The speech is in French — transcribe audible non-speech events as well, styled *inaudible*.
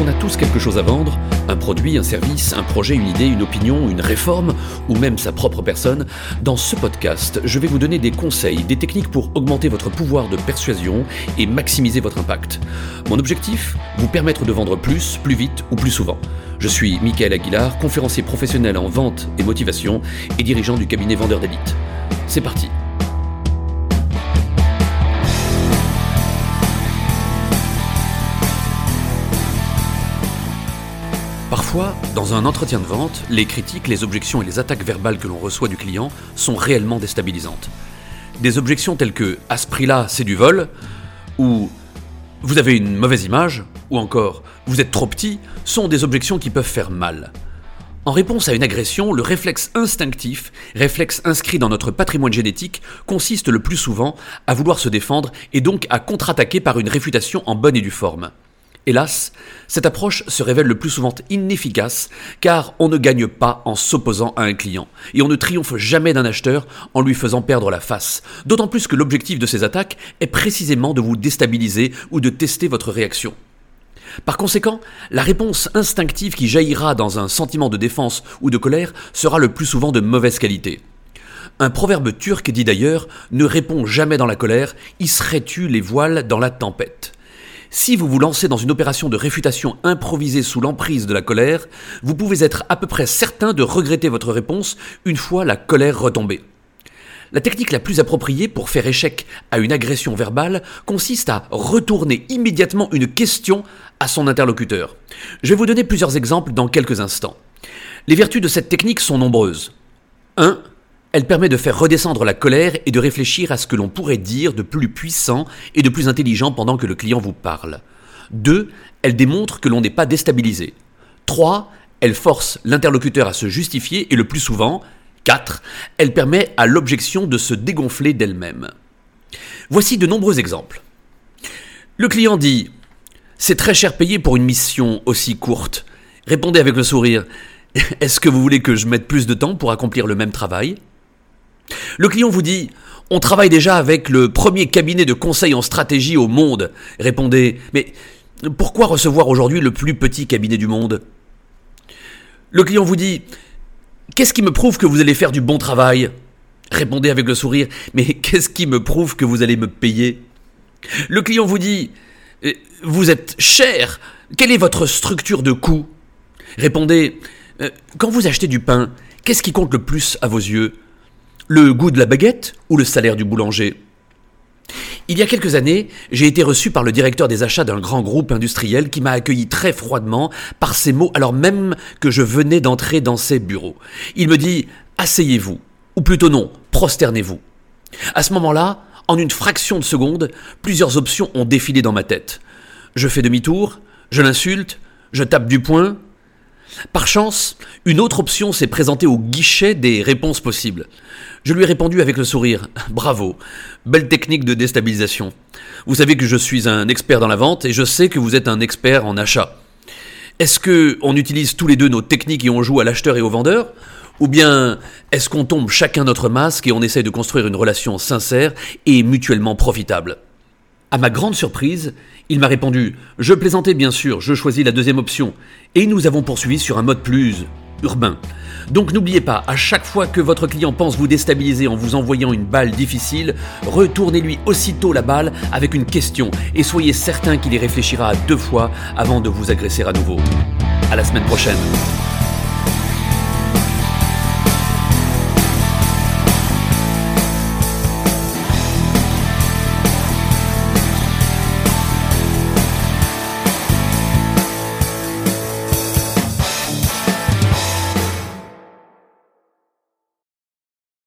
qu'on a tous quelque chose à vendre, un produit, un service, un projet, une idée, une opinion, une réforme, ou même sa propre personne, dans ce podcast, je vais vous donner des conseils, des techniques pour augmenter votre pouvoir de persuasion et maximiser votre impact. Mon objectif Vous permettre de vendre plus, plus vite ou plus souvent. Je suis Michael Aguilar, conférencier professionnel en vente et motivation et dirigeant du cabinet Vendeur d'élite. C'est parti Parfois, dans un entretien de vente, les critiques, les objections et les attaques verbales que l'on reçoit du client sont réellement déstabilisantes. Des objections telles que à ce prix-là, c'est du vol, ou vous avez une mauvaise image, ou encore vous êtes trop petit, sont des objections qui peuvent faire mal. En réponse à une agression, le réflexe instinctif, réflexe inscrit dans notre patrimoine génétique, consiste le plus souvent à vouloir se défendre et donc à contre-attaquer par une réfutation en bonne et due forme. Hélas, cette approche se révèle le plus souvent inefficace car on ne gagne pas en s'opposant à un client et on ne triomphe jamais d'un acheteur en lui faisant perdre la face. D'autant plus que l'objectif de ces attaques est précisément de vous déstabiliser ou de tester votre réaction. Par conséquent, la réponse instinctive qui jaillira dans un sentiment de défense ou de colère sera le plus souvent de mauvaise qualité. Un proverbe turc dit d'ailleurs Ne réponds jamais dans la colère, y serais-tu les voiles dans la tempête. Si vous vous lancez dans une opération de réfutation improvisée sous l'emprise de la colère, vous pouvez être à peu près certain de regretter votre réponse une fois la colère retombée. La technique la plus appropriée pour faire échec à une agression verbale consiste à retourner immédiatement une question à son interlocuteur. Je vais vous donner plusieurs exemples dans quelques instants. Les vertus de cette technique sont nombreuses. 1. Elle permet de faire redescendre la colère et de réfléchir à ce que l'on pourrait dire de plus puissant et de plus intelligent pendant que le client vous parle. 2. Elle démontre que l'on n'est pas déstabilisé. 3. Elle force l'interlocuteur à se justifier et le plus souvent, 4. Elle permet à l'objection de se dégonfler d'elle-même. Voici de nombreux exemples. Le client dit C'est très cher payé pour une mission aussi courte. Répondez avec le sourire Est-ce que vous voulez que je mette plus de temps pour accomplir le même travail? Le client vous dit On travaille déjà avec le premier cabinet de conseil en stratégie au monde. Répondez Mais pourquoi recevoir aujourd'hui le plus petit cabinet du monde? Le client vous dit Qu'est-ce qui me prouve que vous allez faire du bon travail? Répondez avec le sourire Mais *laughs* qu'est-ce qui me prouve que vous allez me payer? Le client vous dit euh, Vous êtes cher. Quelle est votre structure de coût? Répondez euh, Quand vous achetez du pain, qu'est-ce qui compte le plus à vos yeux? Le goût de la baguette ou le salaire du boulanger? Il y a quelques années, j'ai été reçu par le directeur des achats d'un grand groupe industriel qui m'a accueilli très froidement par ces mots alors même que je venais d'entrer dans ses bureaux. Il me dit Asseyez-vous, ou plutôt non, prosternez-vous. À ce moment-là, en une fraction de seconde, plusieurs options ont défilé dans ma tête. Je fais demi-tour, je l'insulte, je tape du poing. Par chance, une autre option s'est présentée au guichet des réponses possibles. Je lui ai répondu avec le sourire. *laughs* Bravo. Belle technique de déstabilisation. Vous savez que je suis un expert dans la vente et je sais que vous êtes un expert en achat. Est-ce que on utilise tous les deux nos techniques et on joue à l'acheteur et au vendeur? Ou bien est-ce qu'on tombe chacun notre masque et on essaie de construire une relation sincère et mutuellement profitable? À ma grande surprise, il m'a répondu Je plaisantais bien sûr, je choisis la deuxième option. Et nous avons poursuivi sur un mode plus urbain. Donc n'oubliez pas, à chaque fois que votre client pense vous déstabiliser en vous envoyant une balle difficile, retournez-lui aussitôt la balle avec une question et soyez certain qu'il y réfléchira deux fois avant de vous agresser à nouveau. À la semaine prochaine.